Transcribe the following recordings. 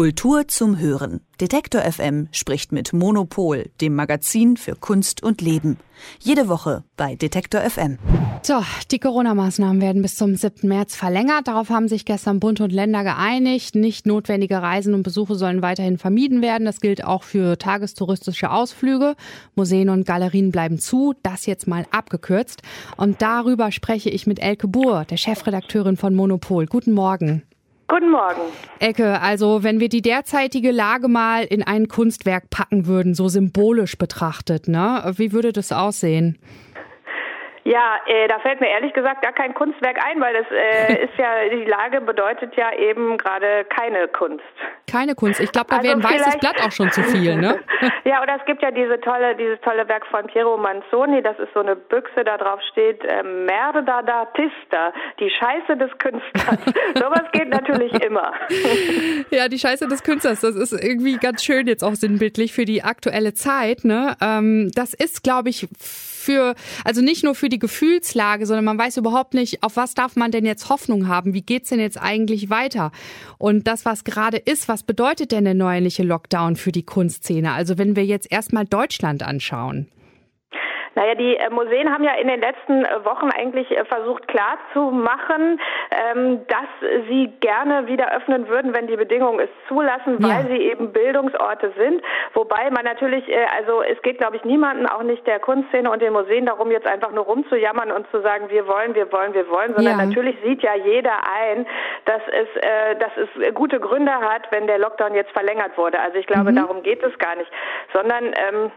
Kultur zum Hören. Detektor FM spricht mit Monopol, dem Magazin für Kunst und Leben. Jede Woche bei Detektor FM. So, die Corona-Maßnahmen werden bis zum 7. März verlängert. Darauf haben sich gestern Bund und Länder geeinigt. Nicht notwendige Reisen und Besuche sollen weiterhin vermieden werden. Das gilt auch für tagestouristische Ausflüge. Museen und Galerien bleiben zu. Das jetzt mal abgekürzt. Und darüber spreche ich mit Elke Buhr, der Chefredakteurin von Monopol. Guten Morgen. Guten Morgen. Ecke, also wenn wir die derzeitige Lage mal in ein Kunstwerk packen würden, so symbolisch betrachtet, ne? Wie würde das aussehen? Ja, äh, da fällt mir ehrlich gesagt gar kein Kunstwerk ein, weil das äh, ist ja, die Lage bedeutet ja eben gerade keine Kunst. Keine Kunst. Ich glaube, da also wäre ein weißes Blatt auch schon zu viel, ne? ja, oder es gibt ja diese tolle, dieses tolle Werk von Piero Manzoni, das ist so eine Büchse, da drauf steht, äh, Merda d'artista, die Scheiße des Künstlers. Sowas geht natürlich immer. ja, die Scheiße des Künstlers, das ist irgendwie ganz schön jetzt auch sinnbildlich für die aktuelle Zeit, ne? Ähm, das ist, glaube ich, für, also nicht nur für die Gefühlslage, sondern man weiß überhaupt nicht, auf was darf man denn jetzt Hoffnung haben? Wie geht's denn jetzt eigentlich weiter? Und das, was gerade ist, was bedeutet denn der neuerliche Lockdown für die Kunstszene? Also wenn wir jetzt erstmal Deutschland anschauen. Naja, die äh, Museen haben ja in den letzten äh, Wochen eigentlich äh, versucht klarzumachen, ähm, dass sie gerne wieder öffnen würden, wenn die Bedingungen es zulassen, weil ja. sie eben Bildungsorte sind. Wobei man natürlich, also es geht, glaube ich, niemanden, auch nicht der Kunstszene und den Museen darum, jetzt einfach nur rumzujammern und zu sagen, wir wollen, wir wollen, wir wollen, sondern ja. natürlich sieht ja jeder ein, dass es, dass es gute Gründe hat, wenn der Lockdown jetzt verlängert wurde. Also ich glaube, mhm. darum geht es gar nicht, sondern ähm,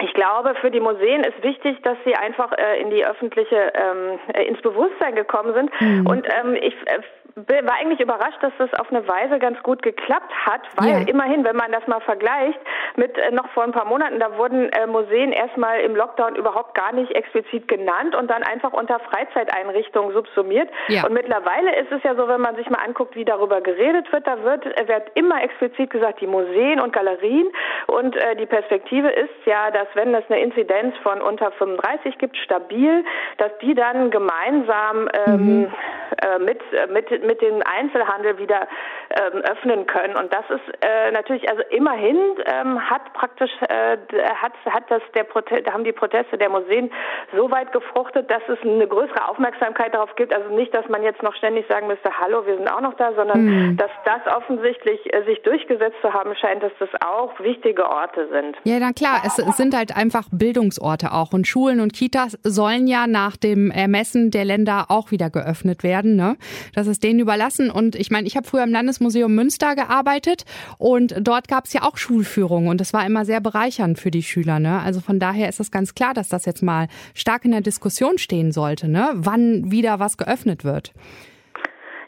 ich glaube, für die Museen ist wichtig, dass sie einfach äh, in die öffentliche, ähm, äh, ins Bewusstsein gekommen sind. Mhm. Und ähm, ich äh, war eigentlich überrascht, dass das auf eine Weise ganz gut geklappt hat, weil ja. immerhin, wenn man das mal vergleicht mit äh, noch vor ein paar Monaten, da wurden äh, Museen erstmal im Lockdown überhaupt gar nicht explizit genannt und dann einfach unter Freizeiteinrichtungen subsumiert. Ja. Und mittlerweile ist es ja so, wenn man sich mal anguckt, wie darüber geredet wird, da wird, äh, wird immer explizit gesagt, die Museen und Galerien und äh, die Perspektive ist ja, dass wenn es eine Inzidenz von unter 35 gibt, stabil, dass die dann gemeinsam ähm, mhm. Äh, mit, äh, mit mit dem Einzelhandel wieder ähm, öffnen können. Und das ist äh, natürlich, also immerhin ähm, hat praktisch äh, hat hat das der Protest, haben die Proteste der Museen so weit gefruchtet, dass es eine größere Aufmerksamkeit darauf gibt. Also nicht, dass man jetzt noch ständig sagen müsste, hallo, wir sind auch noch da, sondern mhm. dass das offensichtlich äh, sich durchgesetzt zu haben scheint, dass das auch wichtige Orte sind. Ja, na klar, es sind halt einfach Bildungsorte auch und Schulen und Kitas sollen ja nach dem Ermessen der Länder auch wieder geöffnet werden. Ne? Das ist denen überlassen. Und ich meine, ich habe früher im Landesmuseum Münster gearbeitet und dort gab es ja auch Schulführungen und das war immer sehr bereichernd für die Schüler. Ne? Also von daher ist es ganz klar, dass das jetzt mal stark in der Diskussion stehen sollte, ne? wann wieder was geöffnet wird.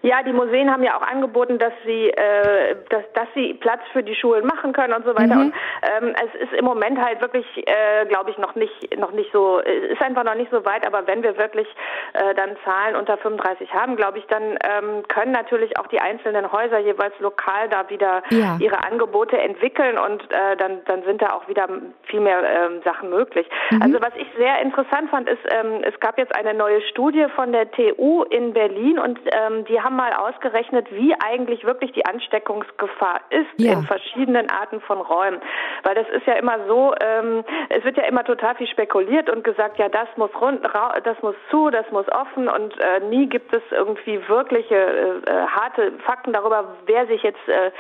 Ja, die Museen haben ja auch angeboten, dass sie, äh, dass, dass sie Platz für die Schulen machen können und so weiter. Mhm. Und ähm, es ist im Moment halt wirklich, äh, glaube ich, noch nicht, noch nicht so, ist einfach noch nicht so weit. Aber wenn wir wirklich äh, dann Zahlen unter 35 haben, glaube ich, dann ähm, können natürlich auch die einzelnen Häuser jeweils lokal da wieder ja. ihre Angebote entwickeln und äh, dann, dann sind da auch wieder viel mehr ähm, Sachen möglich. Mhm. Also was ich sehr interessant fand, ist, ähm, es gab jetzt eine neue Studie von der TU in Berlin und ähm, die haben mal ausgerechnet, wie eigentlich wirklich die Ansteckungsgefahr ist ja. in verschiedenen Arten von Räumen. Weil das ist ja immer so, ähm, es wird ja immer total viel spekuliert und gesagt, ja, das muss rund, das muss zu, das muss offen und äh, nie gibt es irgendwie wirkliche äh, äh, harte Fakten darüber, wer sich jetzt äh,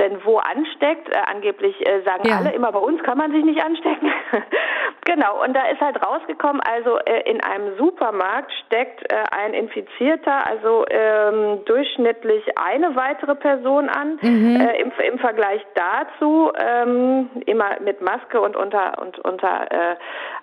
denn wo ansteckt. Äh, angeblich äh, sagen ja. alle immer, bei uns kann man sich nicht anstecken. genau, und da ist halt rausgekommen, also äh, in einem Supermarkt steckt äh, ein Infizierter, also ähm, durchschnittlich eine weitere Person an. Mhm. Äh, im, Im Vergleich dazu, ähm, immer mit Maske und unter, und unter äh,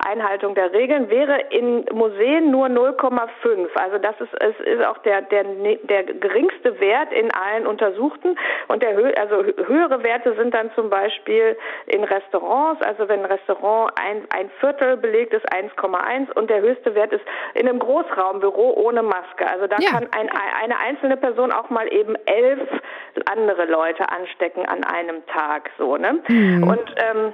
Einhaltung der Regeln, wäre in Museen nur 0,5. Also das ist, es ist auch der, der, der geringste Wert in allen Untersuchten. Und der, also höhere Werte sind dann zum Beispiel in Restaurants, also wenn ein Restaurant ein, ein Viertel belegt ist 1,1 und der höchste Wert ist in einem Großraumbüro ohne Maske. Also da ja. kann ein, eine einzelne Person auch mal eben elf andere Leute anstecken an einem Tag, so, ne? Mhm. Und, ähm,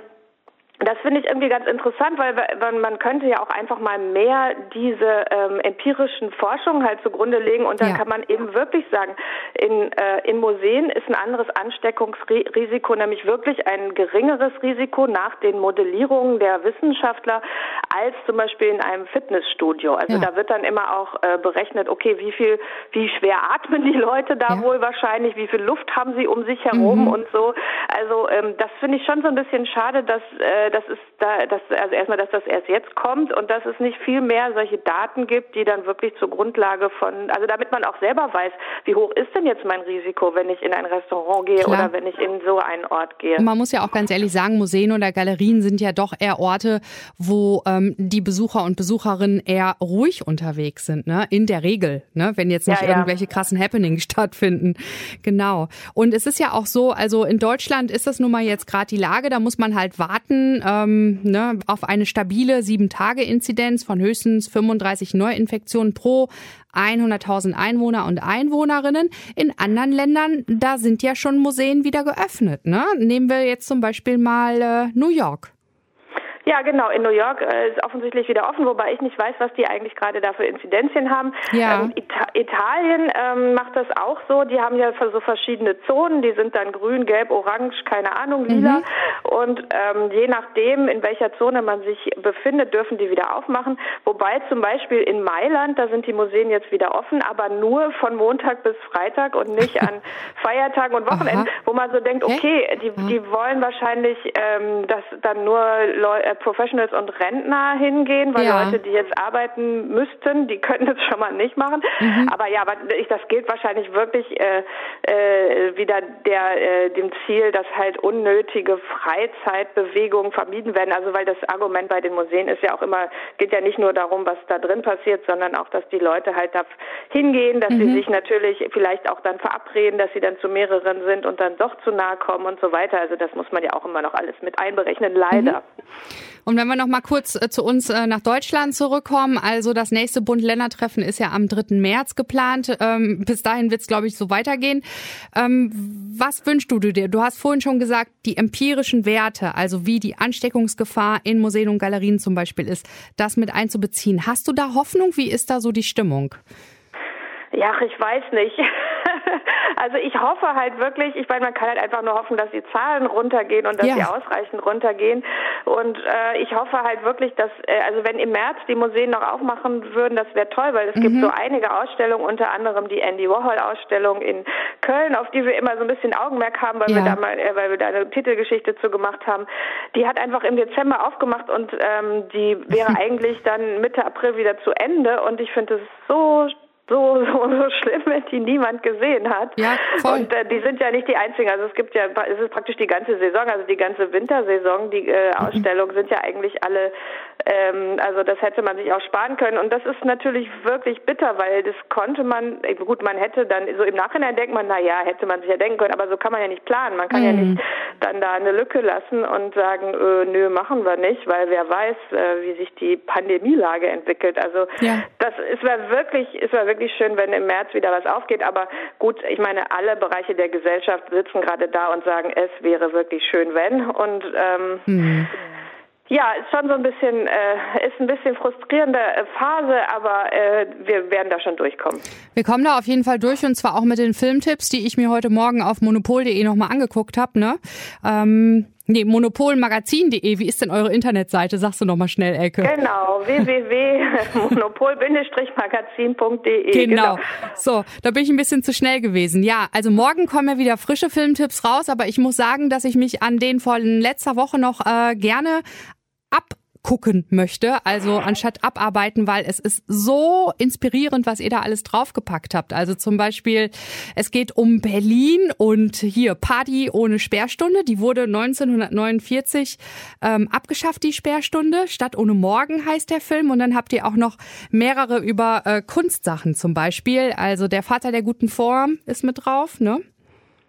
das finde ich irgendwie ganz interessant, weil man könnte ja auch einfach mal mehr diese ähm, empirischen Forschungen halt zugrunde legen und dann ja. kann man eben wirklich sagen, in, äh, in Museen ist ein anderes Ansteckungsrisiko, nämlich wirklich ein geringeres Risiko nach den Modellierungen der Wissenschaftler als zum Beispiel in einem Fitnessstudio. Also ja. da wird dann immer auch äh, berechnet, okay, wie viel, wie schwer atmen die Leute da ja. wohl wahrscheinlich, wie viel Luft haben sie um sich herum mhm. und so. Also ähm, das finde ich schon so ein bisschen schade, dass äh, das ist da, dass, also erstmal, dass das erst jetzt kommt und dass es nicht viel mehr solche Daten gibt, die dann wirklich zur Grundlage von, also damit man auch selber weiß, wie hoch ist denn jetzt mein Risiko, wenn ich in ein Restaurant gehe Klar. oder wenn ich in so einen Ort gehe. Man muss ja auch ganz ehrlich sagen, Museen oder Galerien sind ja doch eher Orte, wo ähm, die Besucher und Besucherinnen eher ruhig unterwegs sind, ne? In der Regel, ne? Wenn jetzt nicht ja, ja. irgendwelche krassen Happenings stattfinden. Genau. Und es ist ja auch so, also in Deutschland ist das nun mal jetzt gerade die Lage, da muss man halt warten, ähm, ne, auf eine stabile 7-Tage-Inzidenz von höchstens 35 Neuinfektionen pro 100.000 Einwohner und Einwohnerinnen. In anderen Ländern, da sind ja schon Museen wieder geöffnet. Ne? Nehmen wir jetzt zum Beispiel mal äh, New York. Ja, genau. In New York äh, ist offensichtlich wieder offen, wobei ich nicht weiß, was die eigentlich gerade da für Inzidenzien haben. Ja. Ähm, Ita Italien ähm, macht das auch so. Die haben ja so verschiedene Zonen. Die sind dann grün, gelb, orange, keine Ahnung, lila. Mhm. Und ähm, je nachdem, in welcher Zone man sich befindet, dürfen die wieder aufmachen. Wobei zum Beispiel in Mailand, da sind die Museen jetzt wieder offen, aber nur von Montag bis Freitag und nicht an Feiertagen und Wochenenden, Aha. wo man so denkt, okay, die, die wollen wahrscheinlich, ähm, dass dann nur Leute Professionals und Rentner hingehen, weil ja. Leute, die jetzt arbeiten müssten, die könnten es schon mal nicht machen. Mhm. Aber ja, aber das gilt wahrscheinlich wirklich äh, äh, wieder der äh, dem Ziel, dass halt unnötige Freizeitbewegungen vermieden werden. Also weil das Argument bei den Museen ist ja auch immer, geht ja nicht nur darum, was da drin passiert, sondern auch, dass die Leute halt da hingehen, dass mhm. sie sich natürlich vielleicht auch dann verabreden, dass sie dann zu mehreren sind und dann doch zu nahe kommen und so weiter. Also das muss man ja auch immer noch alles mit einberechnen, leider. Mhm. Und wenn wir noch mal kurz äh, zu uns äh, nach Deutschland zurückkommen, also das nächste Bund-Länder-Treffen ist ja am 3. März geplant. Ähm, bis dahin wird es, glaube ich, so weitergehen. Ähm, was wünschst du dir? Du hast vorhin schon gesagt, die empirischen Werte, also wie die Ansteckungsgefahr in Museen und Galerien zum Beispiel ist, das mit einzubeziehen. Hast du da Hoffnung? Wie ist da so die Stimmung? Ja, ich weiß nicht. also ich hoffe halt wirklich, ich meine, man kann halt einfach nur hoffen, dass die Zahlen runtergehen und dass ja. sie ausreichend runtergehen. Und äh, ich hoffe halt wirklich, dass, äh, also wenn im März die Museen noch aufmachen würden, das wäre toll, weil es mhm. gibt so einige Ausstellungen, unter anderem die Andy Warhol-Ausstellung in Köln, auf die wir immer so ein bisschen Augenmerk haben, weil ja. wir da mal, äh, weil wir da eine Titelgeschichte zu gemacht haben. Die hat einfach im Dezember aufgemacht und ähm, die wäre eigentlich dann Mitte April wieder zu Ende. Und ich finde es so so, so, so schlimm, wenn die niemand gesehen hat. Ja, voll. Und äh, die sind ja nicht die einzigen. Also es gibt ja, es ist praktisch die ganze Saison, also die ganze Wintersaison, die äh, mhm. Ausstellungen sind ja eigentlich alle, ähm, also das hätte man sich auch sparen können. Und das ist natürlich wirklich bitter, weil das konnte man, gut, man hätte dann, so im Nachhinein denkt man, na ja, hätte man sich ja denken können, aber so kann man ja nicht planen. Man kann mhm. ja nicht dann da eine Lücke lassen und sagen, äh, nö, machen wir nicht, weil wer weiß, äh, wie sich die Pandemielage entwickelt. Also ja. das, es war wirklich, es war wirklich wirklich schön, wenn im März wieder was aufgeht. Aber gut, ich meine, alle Bereiche der Gesellschaft sitzen gerade da und sagen, es wäre wirklich schön, wenn. Und ähm, mhm. Ja, ist schon so ein bisschen, äh, ist ein bisschen frustrierende äh, Phase, aber äh, wir werden da schon durchkommen. Wir kommen da auf jeden Fall durch und zwar auch mit den Filmtipps, die ich mir heute Morgen auf monopol.de nochmal angeguckt habe. Ne? Ähm, Nee, monopolmagazin.de, wie ist denn eure Internetseite? Sagst du nochmal schnell, Elke. Genau, www.monopol-magazin.de. Genau. genau. So, da bin ich ein bisschen zu schnell gewesen. Ja, also morgen kommen ja wieder frische Filmtipps raus, aber ich muss sagen, dass ich mich an den von letzter Woche noch äh, gerne ab gucken möchte. Also anstatt abarbeiten, weil es ist so inspirierend, was ihr da alles draufgepackt habt. Also zum Beispiel, es geht um Berlin und hier Party ohne Sperrstunde. Die wurde 1949 ähm, abgeschafft, die Sperrstunde. Stadt ohne Morgen heißt der Film. Und dann habt ihr auch noch mehrere über äh, Kunstsachen zum Beispiel. Also der Vater der guten Form ist mit drauf, ne?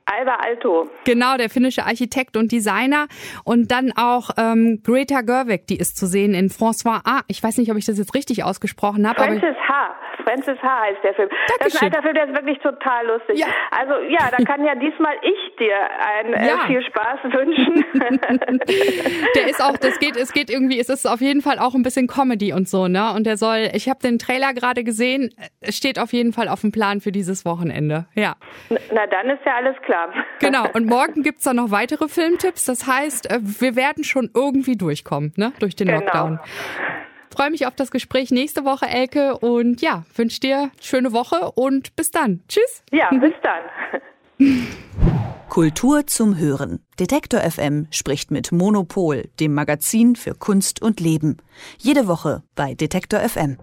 Alba Alto. Genau, der finnische Architekt und Designer. Und dann auch ähm, Greta Gerwig, die ist zu sehen in François A. Ich weiß nicht, ob ich das jetzt richtig ausgesprochen habe. Francis H. Francis H. heißt der Film. Dankeschön. Das ist ein alter Film, der ist wirklich total lustig. Ja. Also ja, da kann ja diesmal ich dir ein, äh, ja. viel Spaß wünschen. der ist auch, das geht, es geht irgendwie, es ist auf jeden Fall auch ein bisschen Comedy und so, ne? Und der soll, ich habe den Trailer gerade gesehen, steht auf jeden Fall auf dem Plan für dieses Wochenende. Ja. Na dann ist ja alles klar. Genau, und morgen gibt's dann noch weitere Filmtipps. Das heißt, äh, wir werden schon irgendwie durchkommen, ne? Durch den genau. Lockdown. Freue mich auf das Gespräch nächste Woche, Elke. Und ja, wünsche dir schöne Woche und bis dann. Tschüss. Ja, bis dann. Kultur zum Hören. Detektor FM spricht mit Monopol, dem Magazin für Kunst und Leben. Jede Woche bei Detektor FM.